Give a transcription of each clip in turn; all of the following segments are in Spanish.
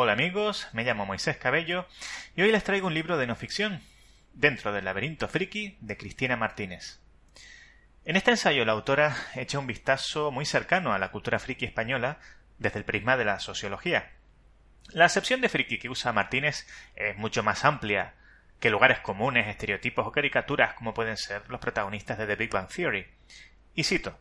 Hola amigos, me llamo Moisés Cabello y hoy les traigo un libro de no ficción, Dentro del laberinto friki, de Cristina Martínez. En este ensayo la autora echa un vistazo muy cercano a la cultura friki española desde el prisma de la sociología. La acepción de friki que usa Martínez es mucho más amplia que lugares comunes, estereotipos o caricaturas como pueden ser los protagonistas de The Big Bang Theory. Y cito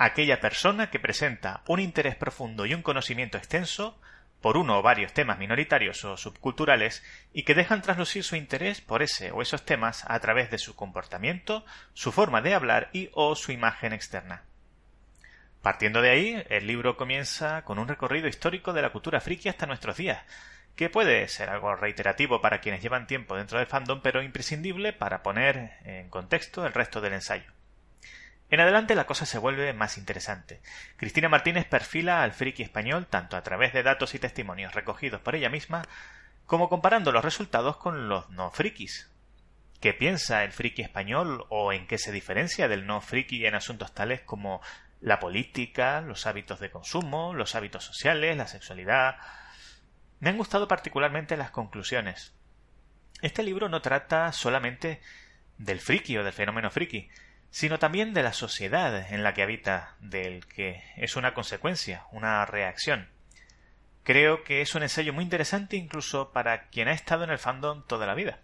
aquella persona que presenta un interés profundo y un conocimiento extenso por uno o varios temas minoritarios o subculturales y que dejan traslucir su interés por ese o esos temas a través de su comportamiento, su forma de hablar y o su imagen externa. Partiendo de ahí, el libro comienza con un recorrido histórico de la cultura friki hasta nuestros días, que puede ser algo reiterativo para quienes llevan tiempo dentro del fandom, pero imprescindible para poner en contexto el resto del ensayo. En adelante la cosa se vuelve más interesante. Cristina Martínez perfila al friki español tanto a través de datos y testimonios recogidos por ella misma, como comparando los resultados con los no frikis. ¿Qué piensa el friki español o en qué se diferencia del no friki en asuntos tales como la política, los hábitos de consumo, los hábitos sociales, la sexualidad? Me han gustado particularmente las conclusiones. Este libro no trata solamente del friki o del fenómeno friki, sino también de la sociedad en la que habita, del que es una consecuencia, una reacción. Creo que es un ensayo muy interesante incluso para quien ha estado en el fandom toda la vida.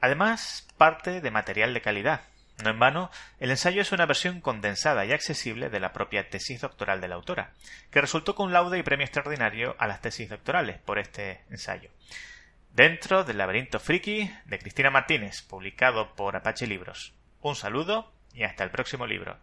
Además, parte de material de calidad. No en vano, el ensayo es una versión condensada y accesible de la propia tesis doctoral de la autora, que resultó con laude y premio extraordinario a las tesis doctorales por este ensayo. Dentro del laberinto friki de Cristina Martínez, publicado por Apache Libros. Un saludo y hasta el próximo libro.